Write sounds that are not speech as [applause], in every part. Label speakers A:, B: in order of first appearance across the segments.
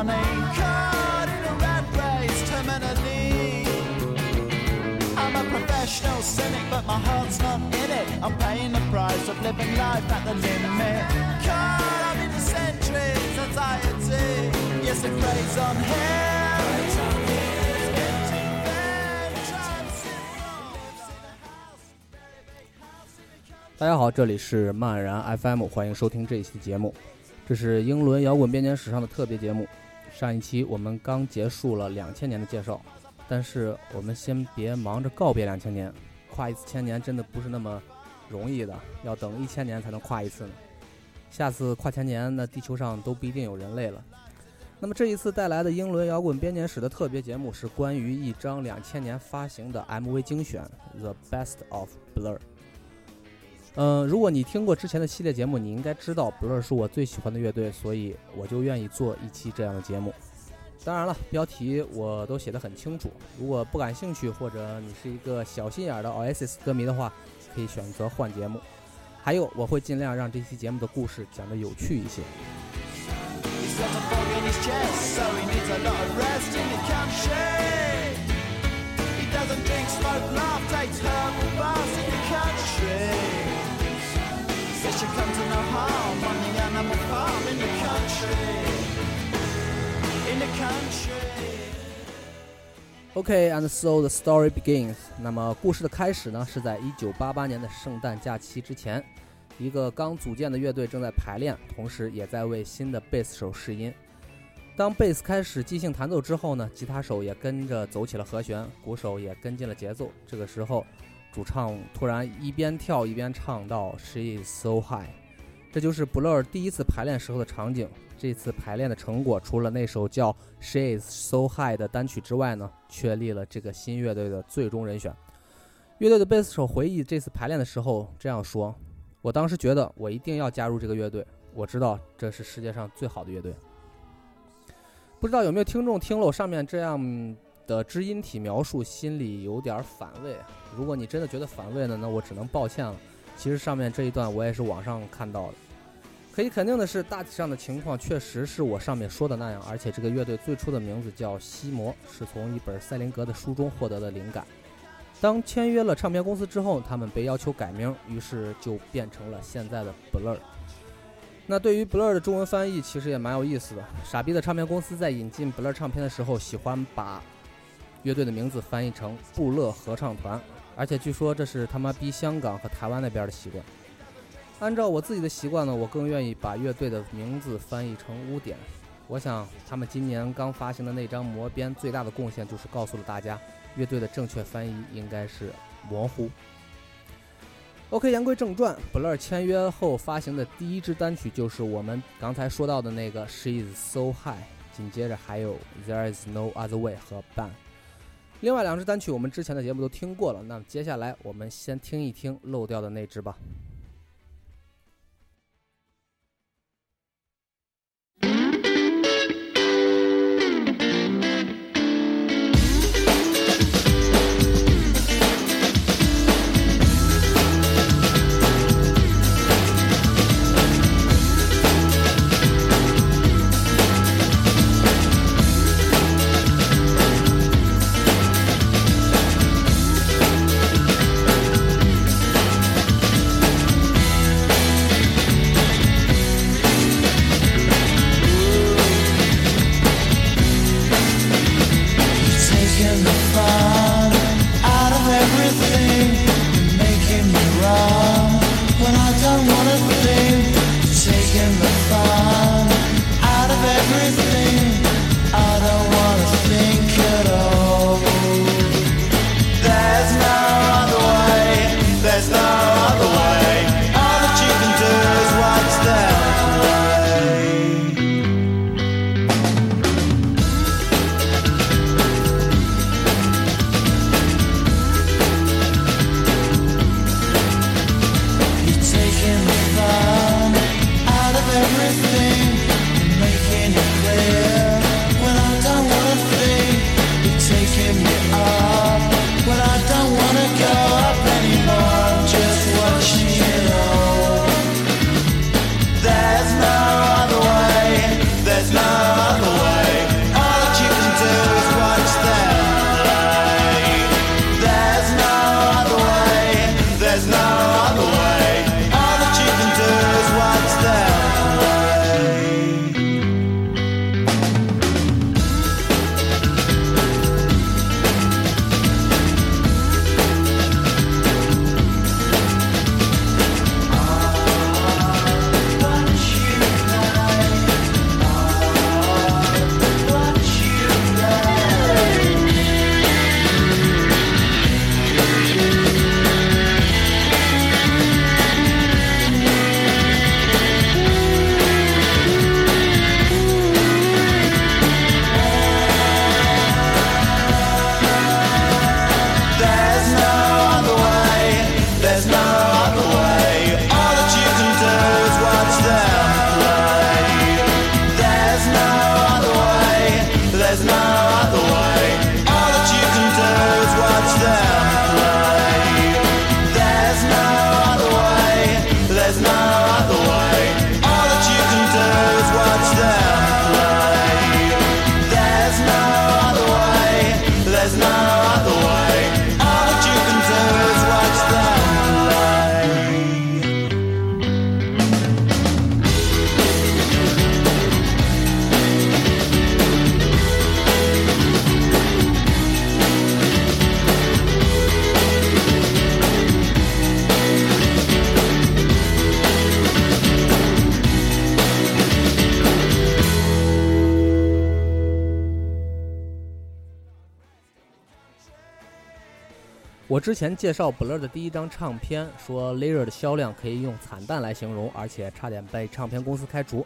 A: 大家好，这里是漫然 FM，欢迎收听这一期节目。这是英伦摇滚编年史上的特别节目。上一期我们刚结束了两千年的介绍，但是我们先别忙着告别两千年，跨一次千年真的不是那么容易的，要等一千年才能跨一次呢。下次跨千年，那地球上都不一定有人类了。那么这一次带来的英伦摇滚编年史的特别节目是关于一张两千年发行的 MV 精选《The Best of Blur》。嗯，如果你听过之前的系列节目，你应该知道 Blur 是我最喜欢的乐队，所以我就愿意做一期这样的节目。当然了，标题我都写的很清楚。如果不感兴趣，或者你是一个小心眼儿的 [laughs] Oasis 歌迷的话，可以选择换节目。还有，我会尽量让这期节目的故事讲得有趣一些。
B: Okay, and、so the
A: story begins。那么故事的开始呢，是在1988年的圣诞假期之前，一个刚组建的乐队正在排练，同时也在为新的贝斯手试音。当贝斯开始即兴弹奏之后呢，吉他手也跟着走起了和弦，鼓手也跟进了节奏。这个时候，主唱突然一边跳一边唱到 “She is so high”，这就是 Blur 第一次排练时候的场景。这次排练的成果，除了那首叫《She Is So High》的单曲之外呢，确立了这个新乐队的最终人选。乐队的贝斯手回忆这次排练的时候这样说：“我当时觉得我一定要加入这个乐队，我知道这是世界上最好的乐队。”不知道有没有听众听了我上面这样的知音体描述，心里有点反胃。如果你真的觉得反胃呢，那我只能抱歉了。其实上面这一段我也是网上看到的。可以肯定的是，大体上的情况确实是我上面说的那样，而且这个乐队最初的名字叫西摩，是从一本赛林格的书中获得的灵感。当签约了唱片公司之后，他们被要求改名，于是就变成了现在的 Blur。那对于 Blur 的中文翻译其实也蛮有意思的。傻逼的唱片公司在引进 Blur 唱片的时候，喜欢把乐队的名字翻译成布勒合唱团，而且据说这是他妈逼香港和台湾那边的习惯。按照我自己的习惯呢，我更愿意把乐队的名字翻译成污点。我想他们今年刚发行的那张魔鞭最大的贡献就是告诉了大家，乐队的正确翻译应该是模糊。OK，言归正传，Blur 签约后发行的第一支单曲就是我们刚才说到的那个《She Is So High》，紧接着还有《There Is No Other Way》和《Ban》。另外两支单曲我们之前的节目都听过了，那么接下来我们先听一听漏掉的那支吧。我之前介绍 Blur 的第一张唱片，说 Layer 的销量可以用惨淡来形容，而且差点被唱片公司开除。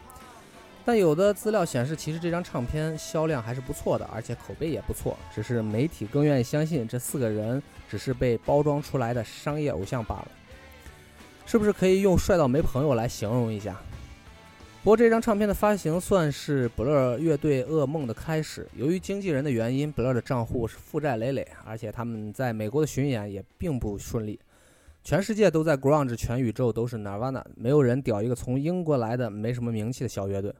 A: 但有的资料显示，其实这张唱片销量还是不错的，而且口碑也不错。只是媒体更愿意相信这四个人只是被包装出来的商业偶像罢了。是不是可以用帅到没朋友来形容一下？不过这张唱片的发行算是 Blur 乐队噩梦的开始。由于经纪人的原因，Blur 的账户是负债累累，而且他们在美国的巡演也并不顺利。全世界都在 grunge，全宇宙都是 Nirvana，没有人屌一个从英国来的没什么名气的小乐队。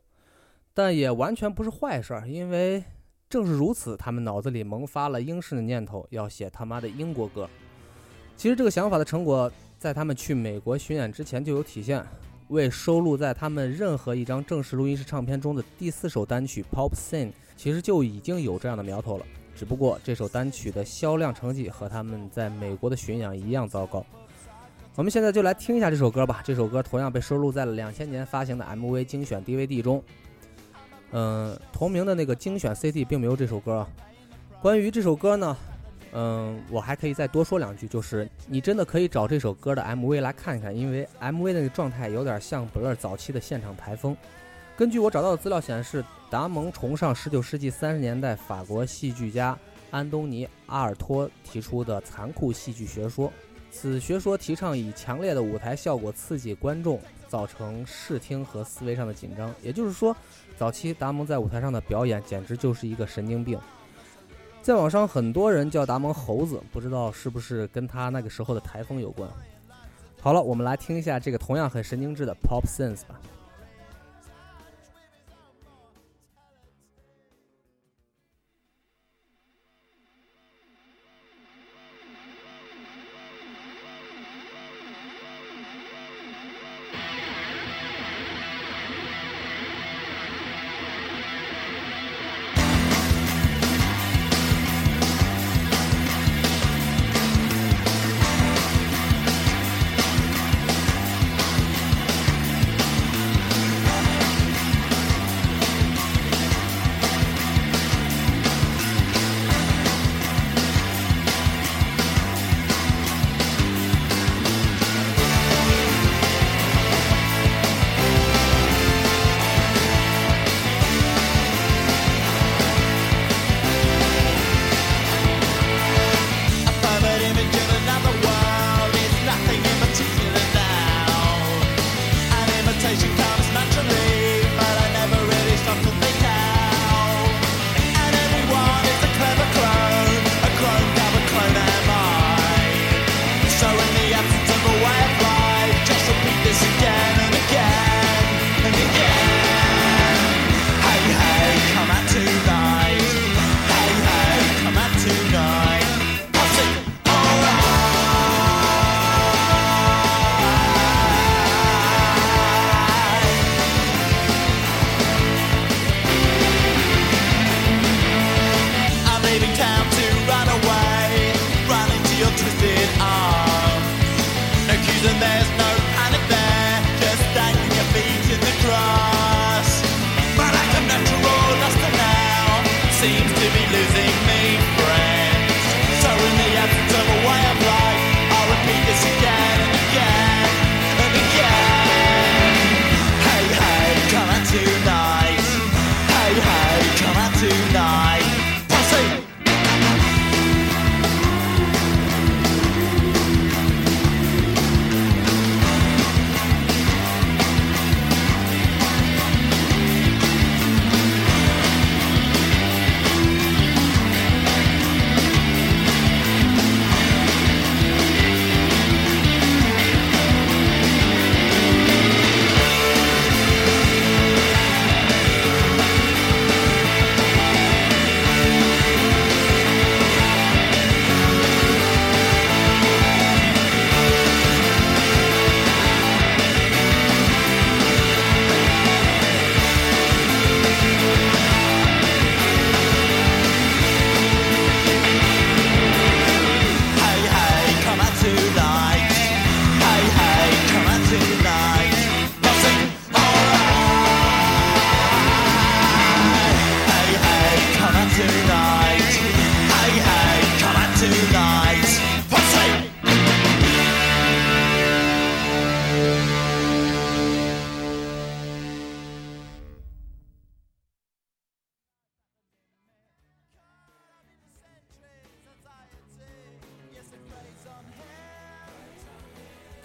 A: 但也完全不是坏事儿，因为正是如此，他们脑子里萌发了英式的念头，要写他妈的英国歌。其实这个想法的成果，在他们去美国巡演之前就有体现，为收录在他们任何一张正式录音室唱片中的第四首单曲《Pop Scene》，其实就已经有这样的苗头了。只不过这首单曲的销量成绩和他们在美国的巡演一样糟糕。我们现在就来听一下这首歌吧。这首歌同样被收录在了两千年发行的 MV 精选 DVD 中。嗯，同名的那个精选 CD 并没有这首歌。关于这首歌呢，嗯，我还可以再多说两句，就是你真的可以找这首歌的 MV 来看一看，因为 MV 那个状态有点像 Blur 早期的现场台风。根据我找到的资料显示，达蒙崇尚19世纪30年代法国戏剧家安东尼·阿尔托提出的残酷戏剧学说。此学说提倡以强烈的舞台效果刺激观众，造成视听和思维上的紧张。也就是说，早期达蒙在舞台上的表演简直就是一个神经病。在网上，很多人叫达蒙“猴子”，不知道是不是跟他那个时候的台风有关。好了，我们来听一下这个同样很神经质的 Pop Sense 吧。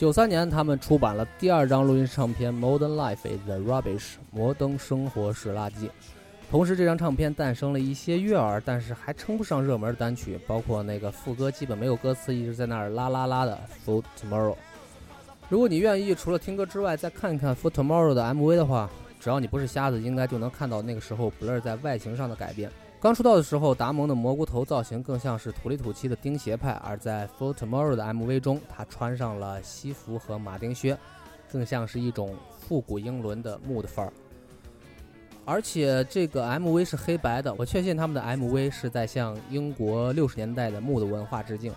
B: 九三年，他们出版了第二张录音唱片《Modern Life Is the Rubbish》，摩登生活是垃圾。同时，这张唱片诞生了一些悦耳但是还称不上热门的单曲，包括那个副歌基本没有歌词，一直在那儿啦啦啦的《For Tomorrow》。如果你愿意，除了听歌之外，再看一看《For Tomorrow》的 MV 的话，只要你不是瞎子，应该就能看到那个时候 Blur 在外形上的改变。刚出道的时候，达蒙的蘑菇头造型更像是土里土气的钉鞋派，而在《For Tomorrow》的 MV 中，他穿上了西服和马丁靴，更像是一种复古英伦的木的范儿。而且这个 MV 是黑白的，我确信他们的 MV 是在向英国六十年代的木的文化致敬。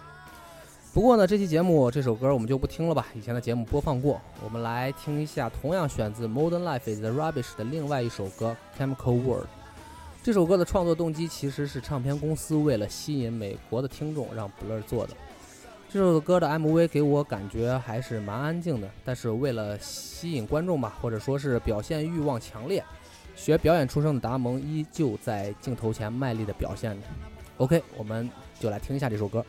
B: 不过呢，这期节目这首歌我们就不听了吧，以前的节目播放过。我们来听一下同样选自《Modern Life Is the Rubbish》的另外一首歌《Chemical World》。这首歌的创作动机其实是唱片公司为了吸引美国的听众让 Blur 做的。这首歌的 MV 给我感觉还是蛮安静的，但是为了吸引观众吧，或者说是表现欲望强烈，学表演出身的达蒙依旧在镜头前卖力的表现着。OK，我们就来听一下这首歌。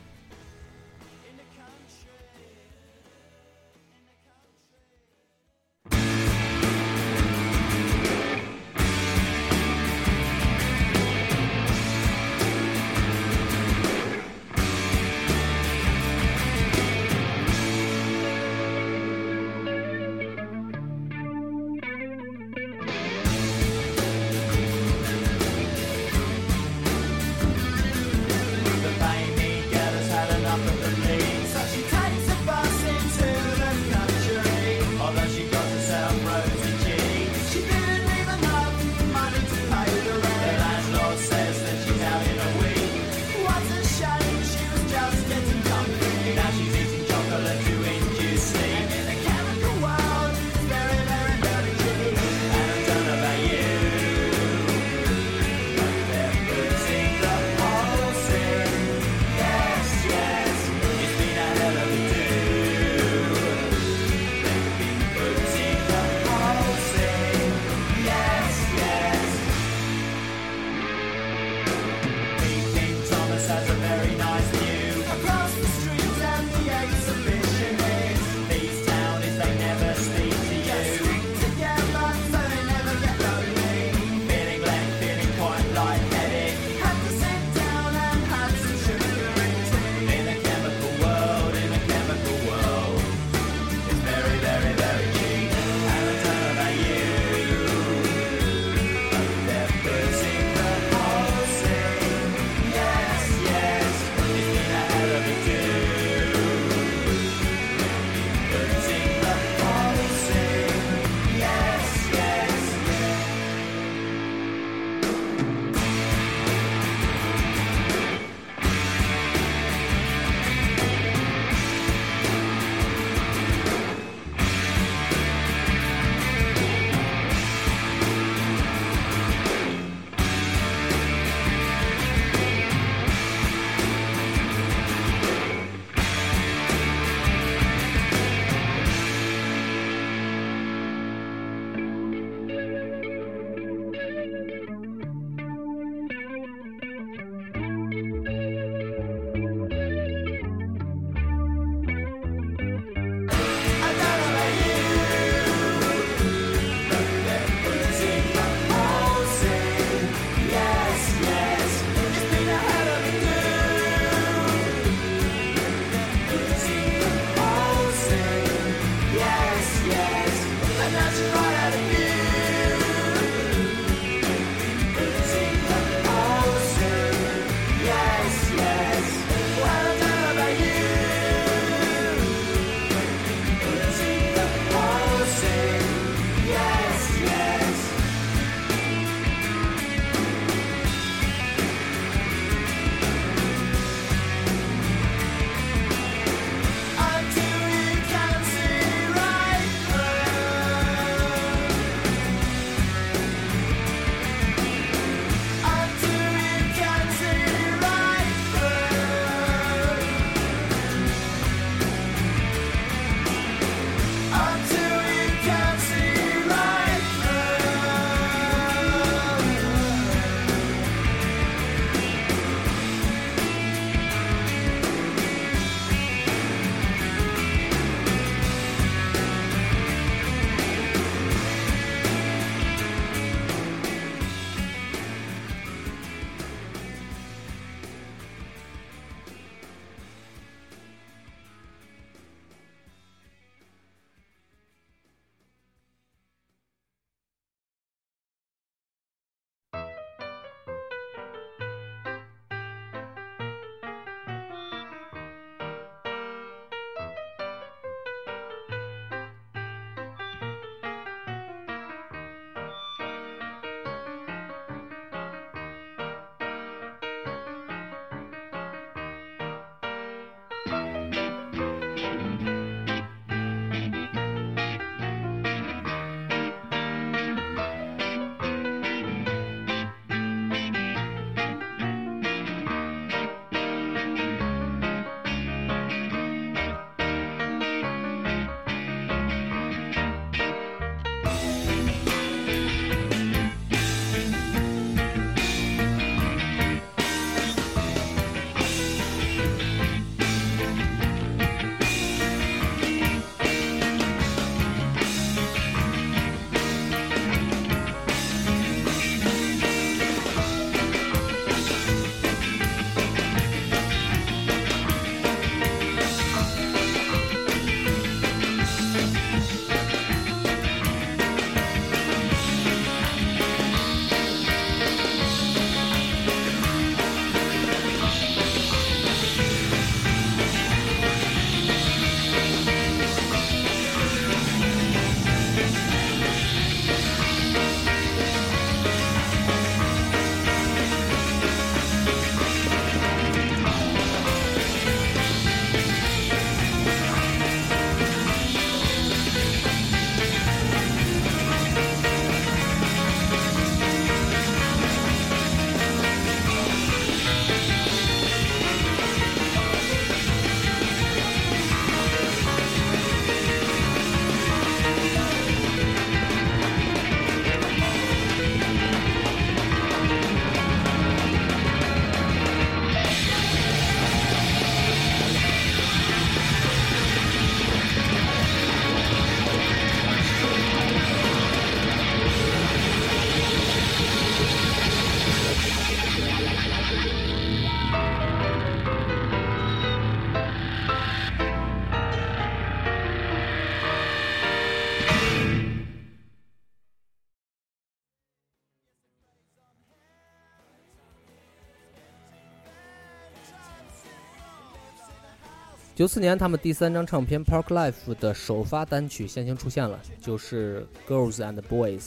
A: 九四年，他们第三张唱片《Park Life》的首发单曲先行出现了，就是《Girls and Boys》。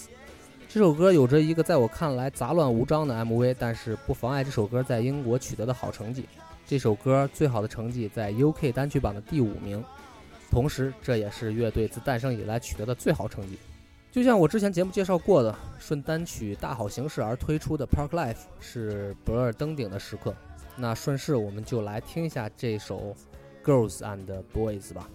A: 这首歌有着一个在我看来杂乱无章的 MV，但是不妨碍这首歌在英国取得的好成绩。这首歌最好的成绩在 UK 单曲榜的第五名，同时这也是乐队自诞生以来取得的最好成绩。就像我之前节目介绍过的，顺单曲大好形势而推出的《Park Life》是不二登顶的时刻。那顺势我们就来听一下这首。Girls and
B: uh, Boys 吧。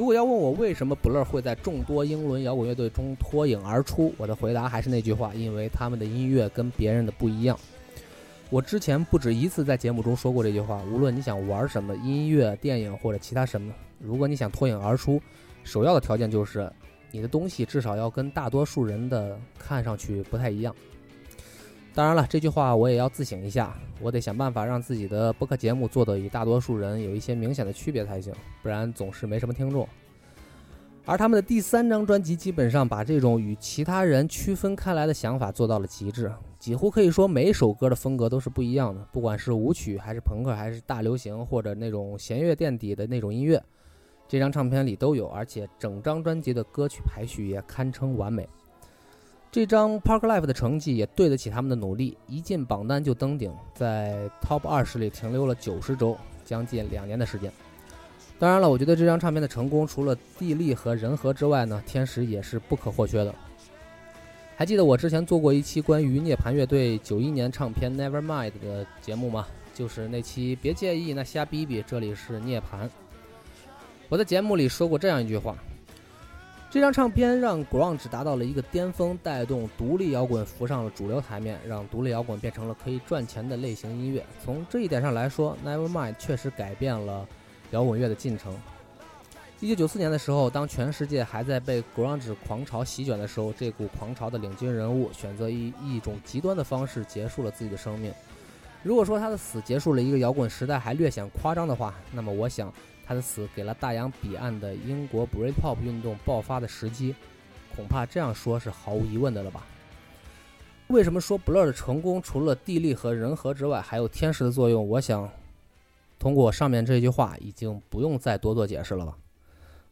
A: 如果要问我为什么 Blur 会在众多英伦摇滚乐队中脱颖而出，我的回答还是那句话：因为他们的音乐跟别人的不一样。我之前不止一次在节目中说过这句话。无论你想玩什么音乐、电影或者其他什么，如果你想脱颖而出，首要的条件就是你的东西至少要跟大多数人的看上去不太一样。当然了，这句话我也要自省一下，我得想办法让自己的播客节目做的与大多数人有一些明显的区别才行，不然总是没什么听众。而他们的第三张专辑基本上把这种与其他人区分开来的想法做到了极致。几乎可以说每首歌的风格都是不一样的，不管是舞曲还是朋克还是大流行或者那种弦乐垫底的那种音乐，这张唱片里都有，而且整张专辑的歌曲排序也堪称完美。这张 Park Life 的成绩也对得起他们的努力，一进榜单就登顶，在 Top 二十里停留了九十周，将近两年的时间。当然了，我觉得这张唱片的成功，除了地利和人和之外呢，天时也是不可或缺的。还记得我之前做过一期关于涅槃乐队九一年唱片《Nevermind》的节目吗？就是那期别介意，那瞎逼逼，这里是涅槃。我在节目里说过这样一句话：这张唱片让 grunge 达到了一个巅峰，带动独立摇滚浮上了主流台面，让独立摇滚变成了可以赚钱的类型音乐。从这一点上来说，《Nevermind》确实改变了摇滚乐的进程。一九九四年的时候，当全世界还在被 grunge 狂潮席卷的时候，这股狂潮的领军人物选择以一种极端的方式结束了自己的生命。如果说他的死结束了一个摇滚时代还略显夸张的话，那么我想他的死给了大洋彼岸的英国 Britpop 运动爆发的时机。恐怕这样说是毫无疑问的了吧？为什么说 Blur 的成功除了地利和人和之外，还有天时的作用？我想通过上面这句话，已经不用再多做解释了吧？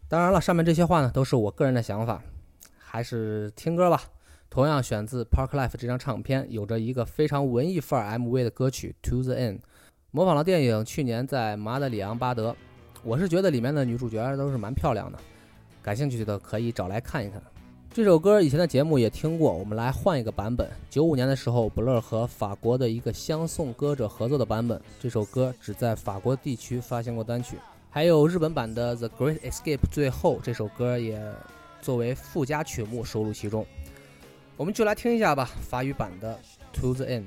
A: 当然了，上面这些话呢，都是我个人的想法，还是听歌吧。同样选自《Park Life》这张唱片，有着一个非常文艺范儿 MV 的歌曲《To the End》，模仿了电影去年在马德里昂巴德。我是觉得里面的女主角都是蛮漂亮的，感兴趣的可以找来看一看。这首歌以前的节目也听过，我们来换一个版本。九五年的时候，Blur 和法国的一个相送歌者合作的版本，这首歌只在法国地区发行过单曲。还有日本版的《The Great Escape》，最后这首歌也作为附加曲目收录其中。我们就来听一下吧，法语版的《To the End》。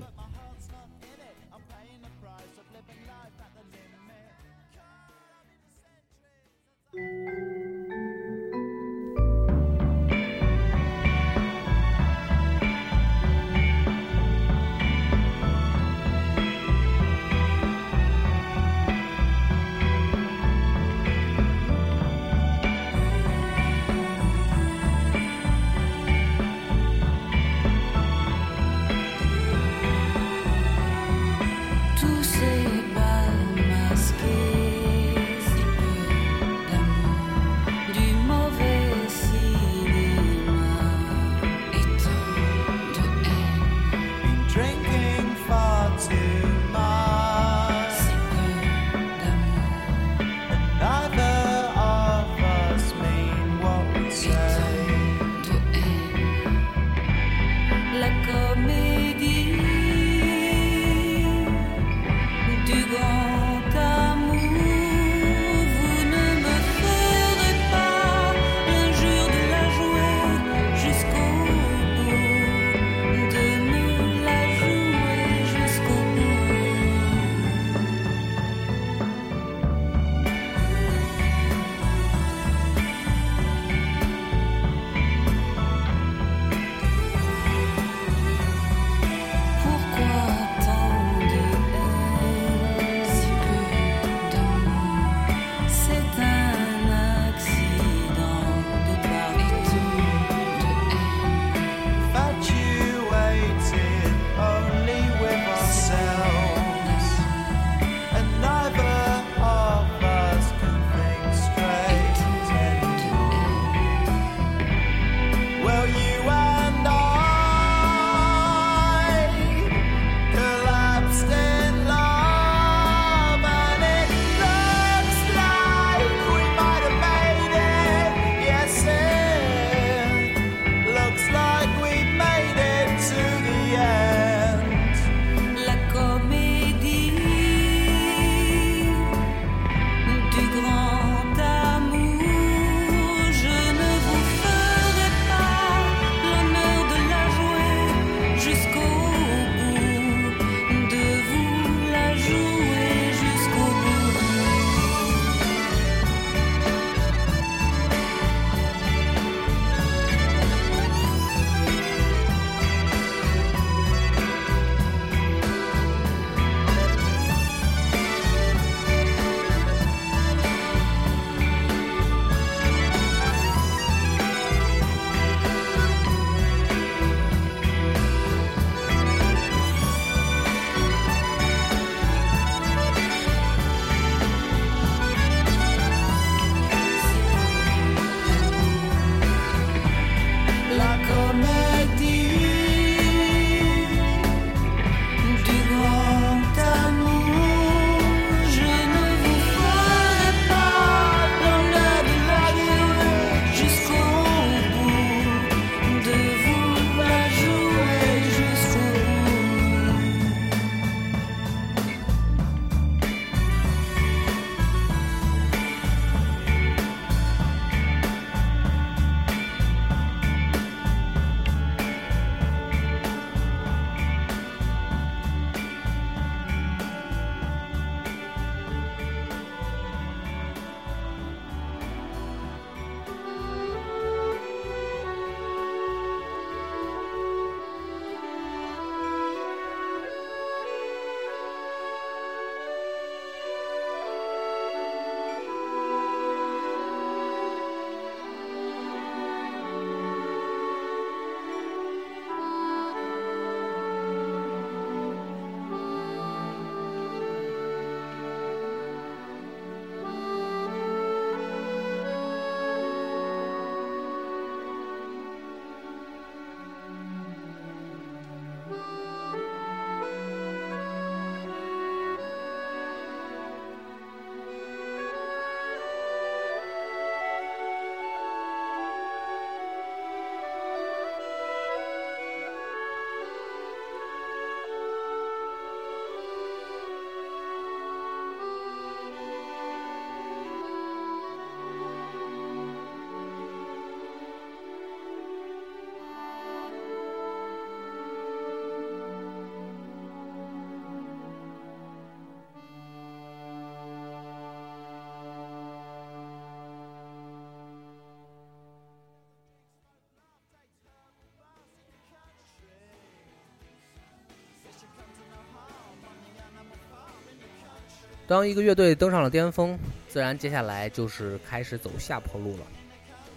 B: 当一个乐队登上了巅峰，自然接下来就是开始走下坡路了。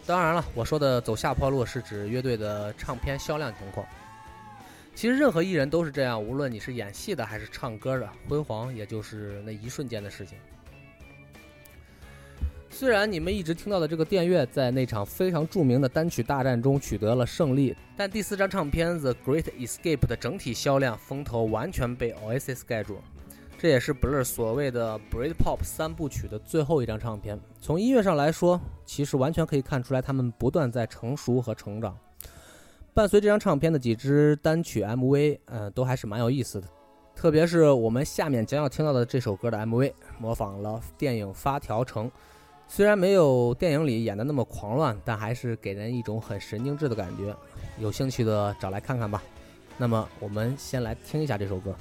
B: 当然了，我说的走下坡路是指乐队的唱片销量情况。其实任何艺人都是这样，无论你是演戏的还是唱歌的，辉煌也就是那一瞬间的事情。虽然你们一直听到的这个电乐在那场非常著名的单曲大战中取得了胜利，但第四张唱片《The Great Escape》的整体销量风头完全被 Oasis 盖住。这也是 Blur 所谓的 Britpop 三部曲的最后一张唱片。从音乐上来说，其实完全可以看出来他们不断在成熟和成长。伴随这张唱片的几支单曲 MV，嗯，都还是蛮有意思的。特别是我们下面将要听到的这首歌的 MV，模仿了电影《发条城》，虽然没有电影里演的那么狂乱，但还是给人一种很神经质的感觉。有兴趣的找来看看吧。那么，我们先来听一下这首歌。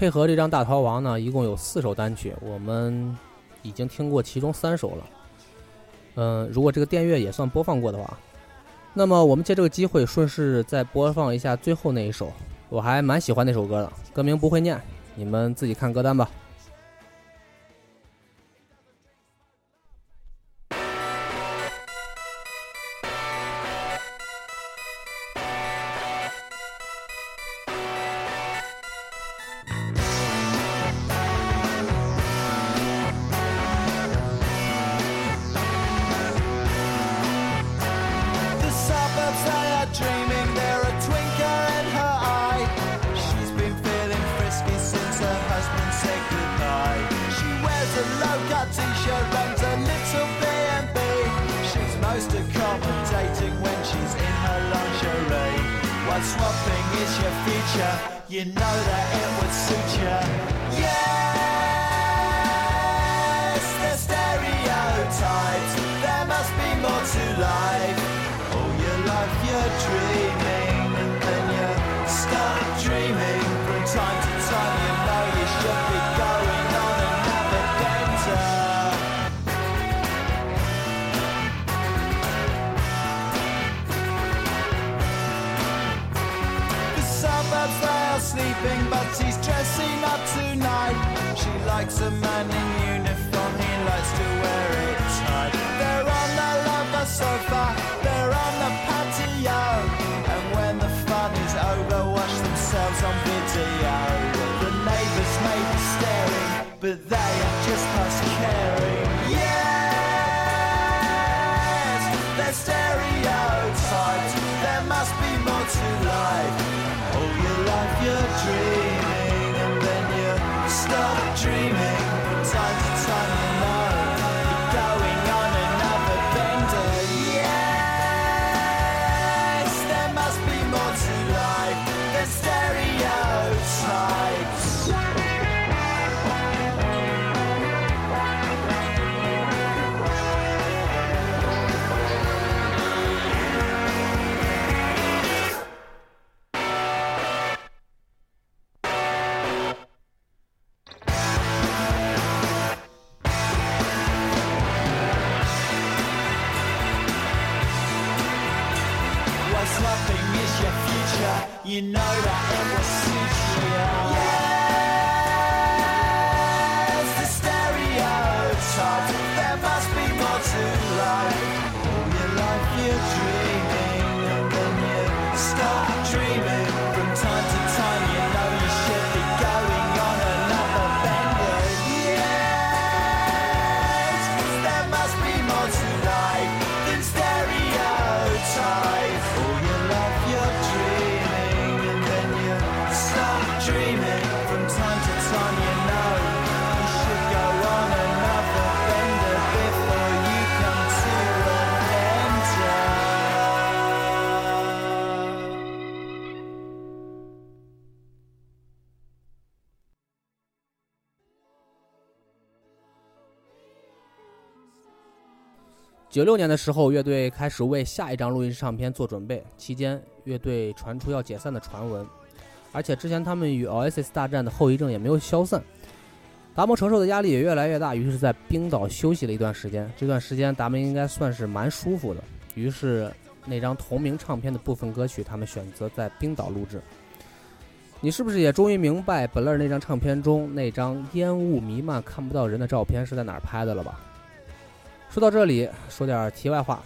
A: 配合这张《大逃亡》呢，一共有四首单曲，我们已经听过其中三首了。嗯，如果这个电乐也算播放过的话，那么我们借这个机会顺势再播放一下最后那一首，我还蛮喜欢那首歌的，歌名不会念，你们自己看歌单吧。
B: You know that it would suit you. You know
A: 九六年的时候，乐队开始为下一张录音唱片做准备，期间乐队传出要解散的传闻，而且之前他们与 Oasis 大战的后遗症也没有消散。达摩承受的压力也越来越大，于是，在冰岛休息了一段时间。这段时间，达摩应该算是蛮舒服的。于是，那张同名唱片的部分歌曲，他们选择在冰岛录制。你是不是也终于明白本乐那张唱片中那张烟雾弥漫、看不到人的照片是在哪儿拍的了吧？说到这里，说点题外话。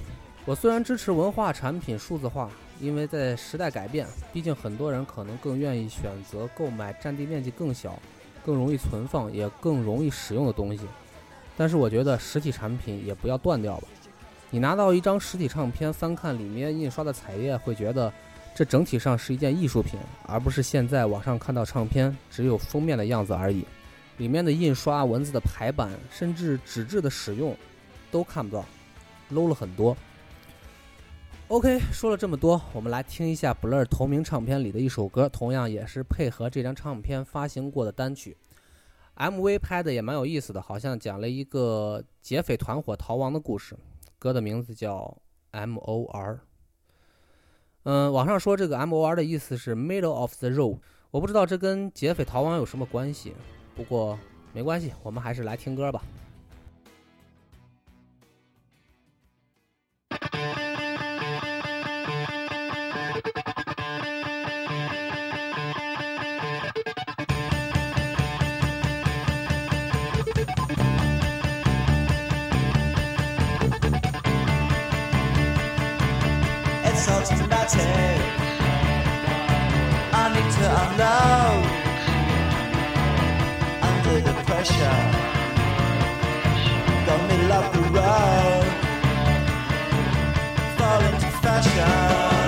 A: 我虽然支持文化产品数字化，因为在时代改变，毕竟很多人可能更愿意选择购买占地面积更小、更容易存放也更容易使用的东西。但是我觉得实体产品也不要断掉吧。你拿到一张实体唱片，翻看里面印刷的彩页，会觉得这整体上是一件艺术品，而不是现在网上看到唱片只有封面的样子而已。里面的印刷、文字的排版，甚至纸质的使用。都看不到，low 了很多。OK，说了这么多，我们来听一下 Blur 同名唱片里的一首歌，同样也是配合这张唱片发行过的单曲。MV 拍的也蛮有意思的，好像讲了一个劫匪团伙逃亡的故事。歌的名字叫 M.O.R。嗯，网上说这个 M.O.R 的意思是 Middle of the Road，我不知道这跟劫匪逃亡有什么关系，不过没关系，我们还是来听歌吧。
B: Under the pressure. Got middle of the road touchdown.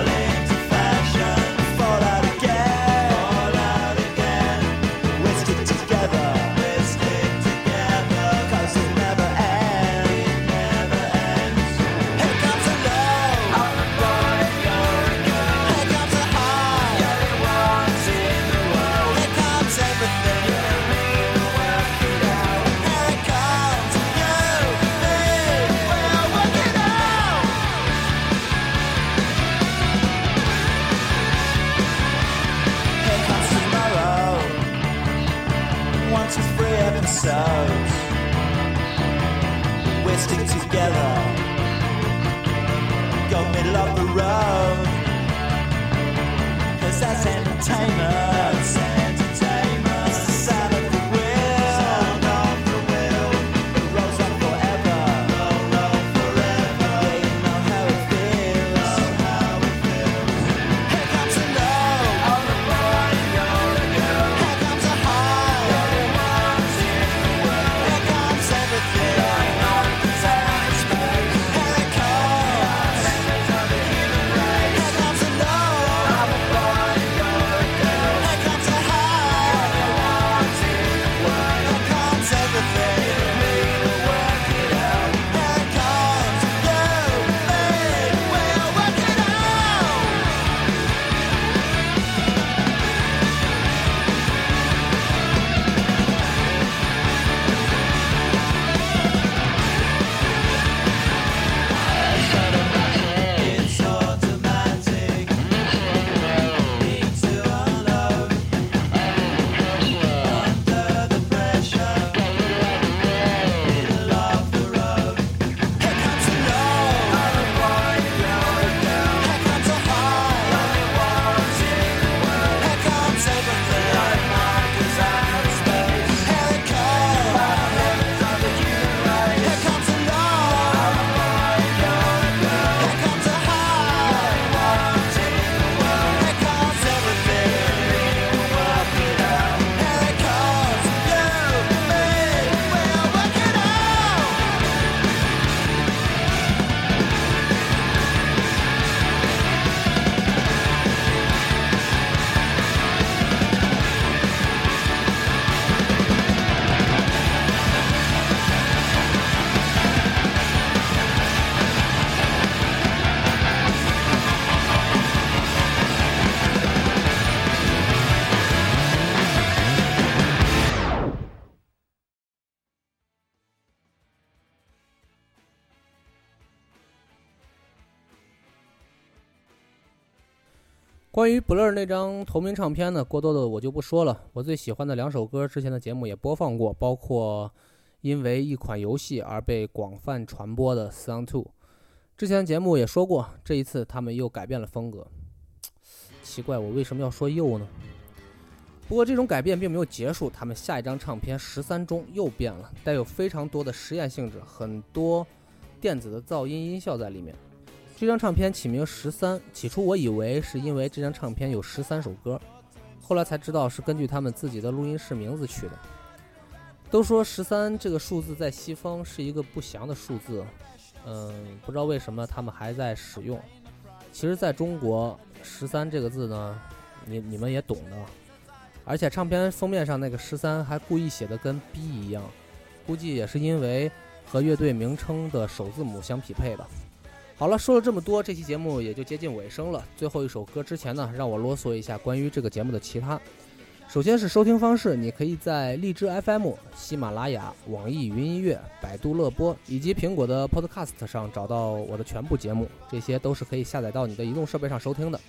A: 关于 Blur 那张同名唱片呢，过多的我就不说了。我最喜欢的两首歌，之前的节目也播放过，包括因为一款游戏而被广泛传播的《Song Two》。之前节目也说过，这一次他们又改变了风格。奇怪，我为什么要说又呢？不过这种改变并没有结束，他们下一张唱片《十三》中又变了，带有非常多的实验性质，很多电子的噪音音效在里面。这张唱片起名《十三》，起初我以为是因为这张唱片有十三首歌，后来才知道是根据他们自己的录音室名字取的。都说十三这个数字在西方是一个不祥的数字，嗯，不知道为什么他们还在使用。其实，在中国，十三这个字呢，你你们也懂的。而且唱片封面上那个十三还故意写的跟 B 一样，估计也是因为和乐队名称的首字母相匹配吧。好了，说了这么多，这期节目也就接近尾声了。最后一首歌之前呢，让我啰嗦一下关于这个节目的其他。首先是收听方式，你可以在荔枝 FM、喜马拉雅、网易云音乐、百度乐播以及苹果的 Podcast 上找到我的全部节目，这些都是可以下载到你的移动设备上收听的。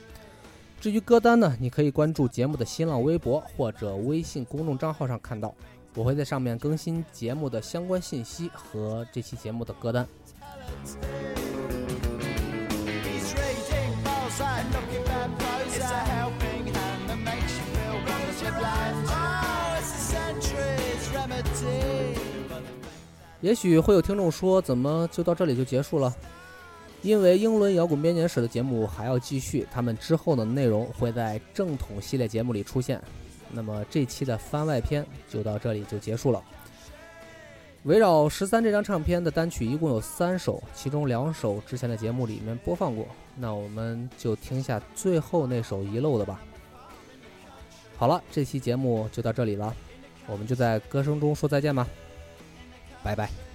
B: 至于歌单呢，你可以关注节目的新浪微博或者微信公众账号上看到，我会在上面更新节目的相关信息和这期节目的歌单。也许会有听众说怎么就到这里就结束了？因为英伦摇滚编年史的节目还要继续他们之后的内容会在正统系列节目里出现。那么这期的番外篇就到这里就结束了。围绕十三这张唱片的单曲一共有三首其中两首之前的节目里面播放过。那我们就听下最后那首遗漏的吧。好了，这期节目就到这里了，我们就在歌声中说再见吧，拜拜。